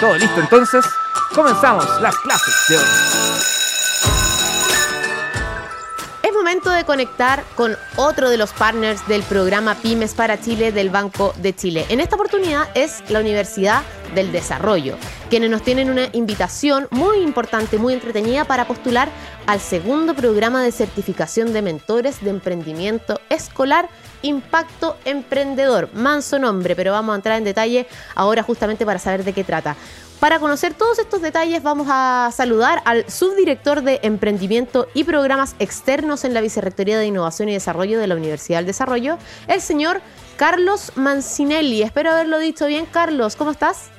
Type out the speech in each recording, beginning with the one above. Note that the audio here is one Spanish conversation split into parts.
Todo listo entonces, comenzamos las clases de hoy. Es momento de conectar con otro de los partners del programa Pymes para Chile del Banco de Chile. En esta oportunidad es la Universidad del Desarrollo, quienes nos tienen una invitación muy importante, muy entretenida para postular al segundo programa de certificación de mentores de emprendimiento escolar Impacto Emprendedor. Manso nombre, pero vamos a entrar en detalle ahora justamente para saber de qué trata. Para conocer todos estos detalles vamos a saludar al subdirector de Emprendimiento y Programas Externos en la Vicerrectoría de Innovación y Desarrollo de la Universidad del Desarrollo, el señor Carlos Mancinelli. Espero haberlo dicho bien. Carlos, ¿cómo estás?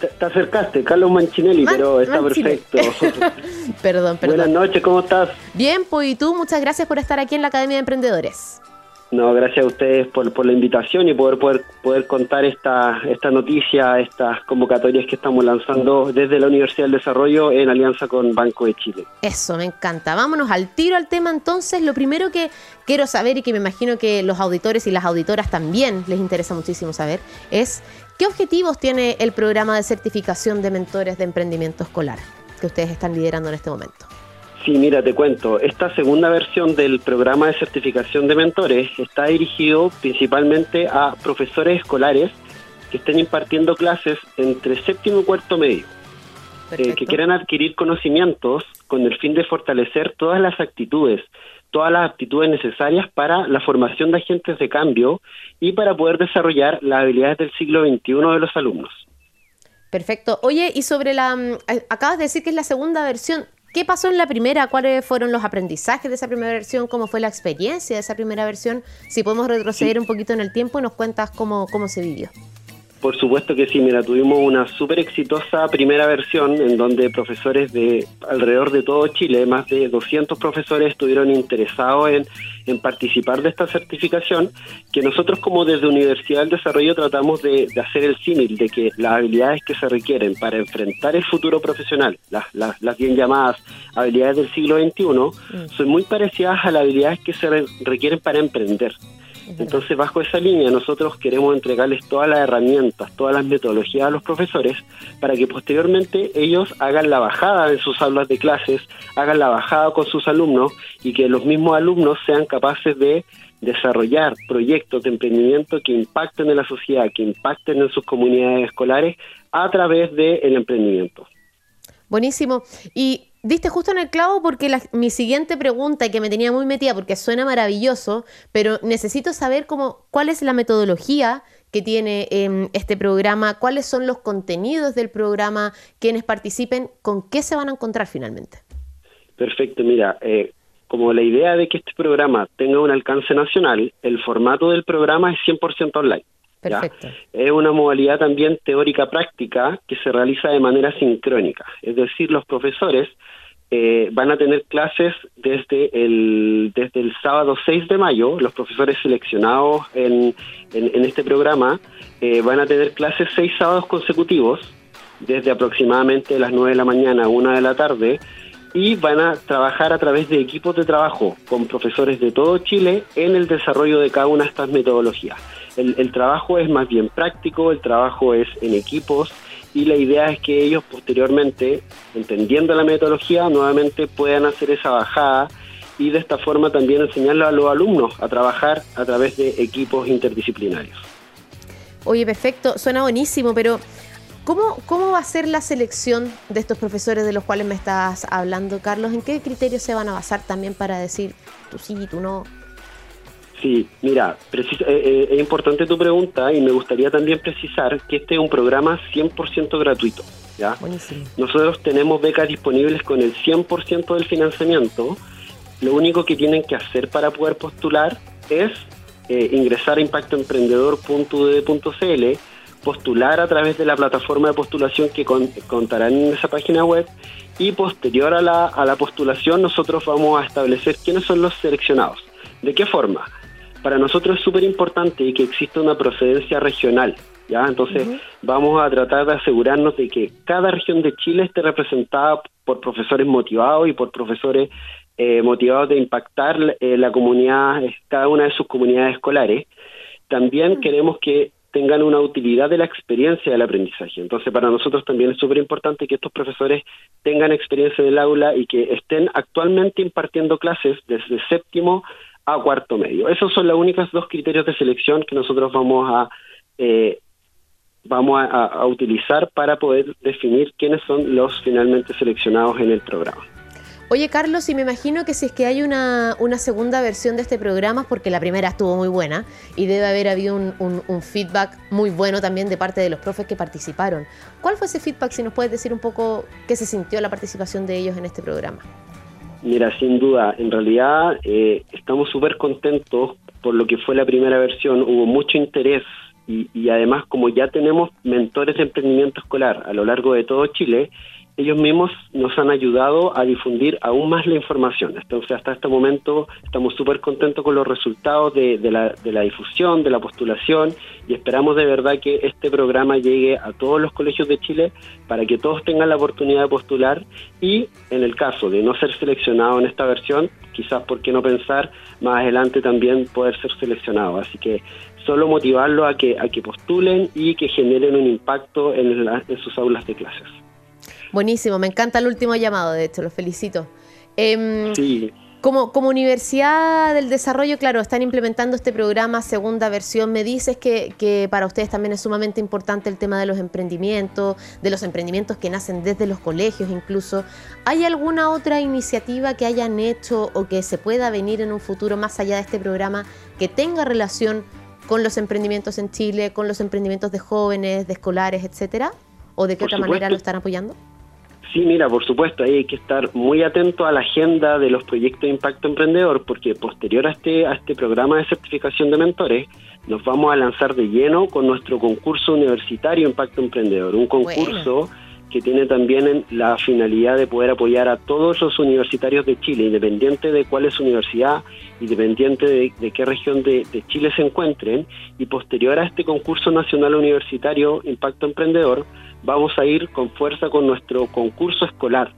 Te, acercaste, Carlos Mancinelli, pero está perfecto. perdón, perdón. Buenas noches, ¿cómo estás? Bien, pues y tú, muchas gracias por estar aquí en la Academia de Emprendedores. No, gracias a ustedes por, por la invitación y poder, poder, poder contar esta, esta noticia, estas convocatorias que estamos lanzando desde la Universidad del Desarrollo en alianza con Banco de Chile. Eso, me encanta. Vámonos al tiro al tema entonces. Lo primero que quiero saber y que me imagino que los auditores y las auditoras también les interesa muchísimo saber es qué objetivos tiene el programa de certificación de mentores de emprendimiento escolar que ustedes están liderando en este momento. Sí, mira, te cuento. Esta segunda versión del programa de certificación de mentores está dirigido principalmente a profesores escolares que estén impartiendo clases entre séptimo y cuarto medio, eh, que quieran adquirir conocimientos con el fin de fortalecer todas las actitudes, todas las aptitudes necesarias para la formación de agentes de cambio y para poder desarrollar las habilidades del siglo XXI de los alumnos. Perfecto. Oye, y sobre la... Mm, acabas de decir que es la segunda versión. ¿Qué pasó en la primera? ¿Cuáles fueron los aprendizajes de esa primera versión? ¿Cómo fue la experiencia de esa primera versión? Si podemos retroceder un poquito en el tiempo y nos cuentas cómo, cómo se vivió. Por supuesto que sí, mira, tuvimos una súper exitosa primera versión en donde profesores de alrededor de todo Chile, más de 200 profesores estuvieron interesados en, participar de esta certificación, que nosotros como desde Universidad del Desarrollo tratamos de, hacer el símil, de que las habilidades que se requieren para enfrentar el futuro profesional, las, las, las bien llamadas habilidades del siglo XXI, mm. son muy parecidas a las habilidades que se requieren para emprender. Entonces, bajo esa línea, nosotros queremos entregarles todas las herramientas, todas las metodologías a los profesores para que posteriormente ellos hagan la bajada en sus aulas de clases, hagan la bajada con sus alumnos y que los mismos alumnos sean capaces de desarrollar proyectos de emprendimiento que impacten en la sociedad, que impacten en sus comunidades escolares a través del emprendimiento. Buenísimo. Y diste justo en el clavo porque mi siguiente pregunta, que me tenía muy metida porque suena maravilloso, pero necesito saber cómo, cuál es la metodología que tiene em, este programa, cuáles son los contenidos del programa, quienes participen, con qué se van a encontrar finalmente. Perfecto, mira, eh, como la idea de que este programa tenga un alcance nacional, el formato del programa es 100% online. Perfecto. Es una modalidad también teórica práctica que se realiza de manera sincrónica, es decir, los profesores eh, van a tener clases desde el, desde el sábado 6 de mayo, los profesores seleccionados en, en, este programa eh, van a tener clases seis sábados consecutivos, desde aproximadamente las 9 de la mañana a 1 de la tarde, y van a trabajar a través de equipos de trabajo con profesores de todo Chile en el desarrollo de cada una de estas metodologías. El, trabajo es más bien práctico, el trabajo es en equipos y la idea es que ellos posteriormente, entendiendo la metodología, nuevamente puedan hacer esa bajada y de esta forma también enseñarle a los alumnos a trabajar a través de equipos interdisciplinarios. Oye, perfecto, suena buenísimo, pero ¿cómo, ¿cómo va a ser la selección de estos profesores de los cuales me estás hablando, Carlos? ¿En qué criterios se van a basar también para decir tú sí, tú no? Sí, mira, eh, eh, es importante tu pregunta y me gustaría también precisar que este es un programa 100% gratuito. ¿ya? Nosotros tenemos becas disponibles con el 100% del financiamiento. Lo único que tienen que hacer para poder postular es eh, ingresar a impactoemprendedor.ud.cl, postular a través de la plataforma de postulación que contarán en esa página web y posterior a la, a la postulación nosotros vamos a establecer quiénes son los seleccionados. ¿De qué forma? Para nosotros es súper importante que exista una procedencia regional. ¿ya? Entonces, vamos a tratar de asegurarnos de que cada región de Chile esté representada por profesores motivados y por profesores eh, motivados de impactar eh, la comunidad, cada una de sus comunidades escolares. También queremos que tengan una utilidad de la experiencia del aprendizaje. Entonces, para nosotros también es súper importante que estos profesores tengan experiencia en el aula y que estén actualmente impartiendo clases desde séptimo a cuarto medio. Esos son los únicos dos criterios de selección que nosotros vamos a eh, vamos a, utilizar para poder definir quiénes son los finalmente seleccionados en el programa. Oye, Carlos, y me imagino que si es que hay una, una, segunda versión de este programa, porque la primera estuvo muy buena y debe haber habido un, feedback muy bueno también de parte de los profes que participaron. ¿Cuál fue ese feedback? Si nos puedes decir un poco qué se sintió la participación de ellos en este programa. Mira, sin duda, en realidad eh, estamos súper contentos por lo que fue la primera versión. Hubo mucho interés y, y además como ya tenemos mentores de emprendimiento escolar a lo largo de todo Chile, ellos mismos nos han ayudado a difundir aún más la información. Entonces, hasta este momento estamos súper contentos con los resultados de, la, la, difusión, de la postulación, y esperamos de verdad que este programa llegue a todos los colegios de Chile para que todos tengan la oportunidad de postular y, en el caso de no ser seleccionado en esta versión, quizás, ¿por qué no pensar más adelante también poder ser seleccionado? Así que solo motivarlo a que, a que postulen y que generen un impacto en, en sus aulas de clases. Buenísimo, me encanta el último llamado, de hecho, los felicito. Em, sí. Como, como Universidad del Desarrollo, claro, están implementando este programa, segunda versión. Me dices que, que, para ustedes también es sumamente importante el tema de los emprendimientos, de los emprendimientos que nacen desde los colegios incluso. ¿Hay alguna otra iniciativa que hayan hecho o que se pueda venir en un futuro más allá de este programa que tenga relación con los emprendimientos en Chile, con los emprendimientos de jóvenes, de escolares, etcétera? ¿O de qué otra manera lo están apoyando? Sí, mira, por supuesto, ahí hay que estar muy atento a la agenda de los proyectos de impacto emprendedor, porque posterior a este, a este programa de certificación de mentores, nos vamos a lanzar de lleno con nuestro concurso universitario Impacto Emprendedor, un concurso que tiene también la finalidad de poder apoyar a todos los universitarios de Chile, independiente de cuál es universidad, independiente de, de qué región de, de Chile se encuentren, y posterior a este concurso nacional universitario Impacto Emprendedor, vamos a ir con fuerza con nuestro concurso escolar,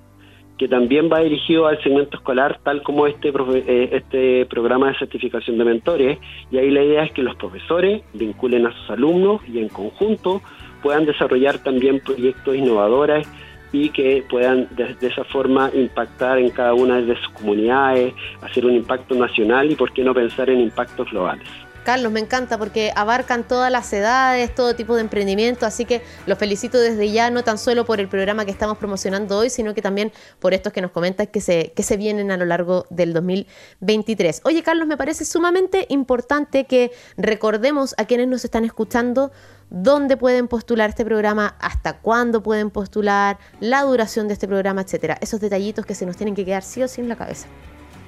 que también va dirigido al segmento escolar, tal como este, eh, este programa de certificación de mentores. Y ahí la idea es que los profesores vinculen a sus alumnos y en conjunto puedan desarrollar también proyectos innovadores y que puedan de, esa forma impactar en cada una de sus comunidades, hacer un impacto nacional y por qué no pensar en impactos globales. Carlos, me encanta porque abarcan todas las edades, todo tipo de emprendimiento, así que los felicito desde ya, no tan solo por el programa que estamos promocionando hoy, sino que también por estos que nos comentan que se, que se vienen a lo largo del 2023. Oye, Carlos, me parece sumamente importante que recordemos a quienes nos están escuchando dónde pueden postular este programa, hasta cuándo pueden postular, la duración de este programa, etcétera. Esos detallitos que se nos tienen que quedar sí o sí en la cabeza.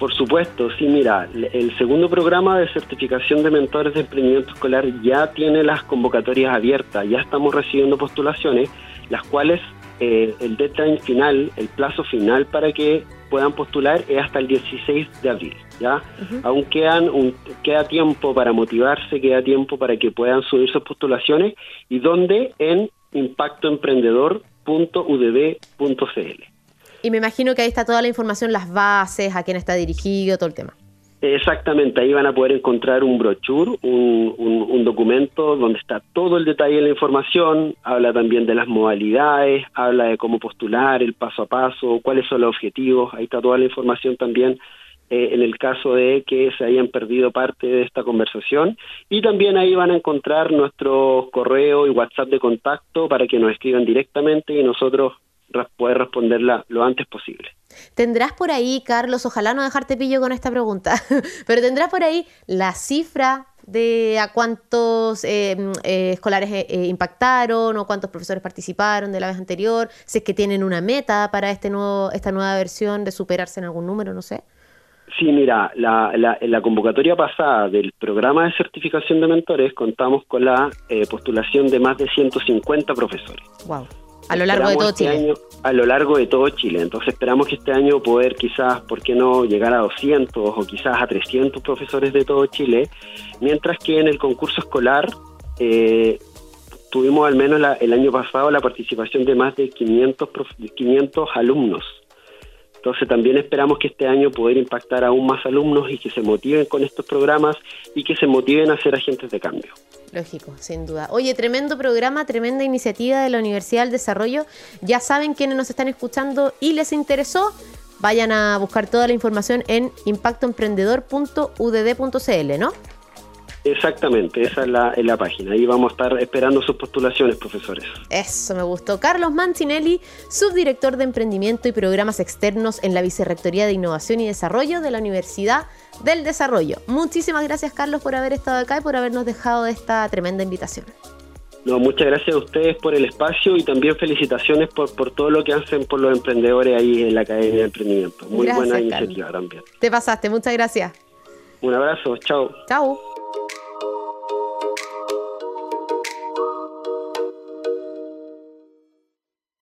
Por supuesto, sí, mira, el segundo programa de certificación de mentores de emprendimiento escolar ya tiene las convocatorias abiertas, ya estamos recibiendo postulaciones, las cuales eh, el deadline final, el plazo final para que puedan postular es hasta el 16 de abril, ¿ya? Aún quedan un, queda tiempo para motivarse, queda tiempo para que puedan subir sus postulaciones y donde en impactoemprendedor.udb.cl. Y me imagino que ahí está toda la información, las bases, a quién está dirigido, todo el tema. Exactamente, ahí van a poder encontrar un brochure, un, documento donde está todo el detalle de la información, habla también de las modalidades, habla de cómo postular, el paso a paso, cuáles son los objetivos, ahí está toda la información también eh, en el caso de que se hayan perdido parte de esta conversación y también ahí van a encontrar nuestro correo y WhatsApp de contacto para que nos escriban directamente y nosotros poder responderla lo antes posible. ¿Tendrás por ahí, Carlos, ojalá no dejarte pillo con esta pregunta, pero tendrás por ahí la cifra de a cuántos eh, eh, escolares eh, impactaron o cuántos profesores participaron de la vez anterior, si es que tienen una meta para este nuevo, esta nueva versión de superarse en algún número, no sé. Sí, mira, la, la, en la convocatoria pasada del programa de certificación de mentores contamos con la postulación de más de 150 profesores. Wow. A lo largo de todo este Chile. a lo largo de todo Chile. Entonces esperamos que este año poder quizás, ¿por qué no llegar a 200 o quizás a 300 profesores de todo Chile? Mientras que en el concurso escolar eh, tuvimos al menos el año pasado la participación de más de 500, 500 alumnos. Entonces también esperamos que este año poder impactar aún más alumnos y que se motiven con estos programas y que se motiven a ser agentes de cambio. Lógico, sin duda. Oye, tremendo programa, tremenda iniciativa de la Universidad del Desarrollo. Ya saben quienes nos están escuchando y les interesó, vayan a buscar toda la información en impactoemprendedor.udd.cl, ¿no? Exactamente, esa es la, la página. Ahí vamos a estar esperando sus postulaciones, profesores. Eso me gustó. Carlos Mancinelli, subdirector de Emprendimiento y Programas Externos en la Vicerrectoría de Innovación y Desarrollo de la Universidad del Desarrollo. Muchísimas gracias, Carlos, por haber estado acá y por habernos dejado esta tremenda invitación. No, muchas gracias a ustedes por el espacio y también felicitaciones por, por todo lo que hacen por los emprendedores ahí en la Academia de Emprendimiento. Muy buena iniciativa también. Te pasaste, muchas gracias. Un abrazo, chao. Chao.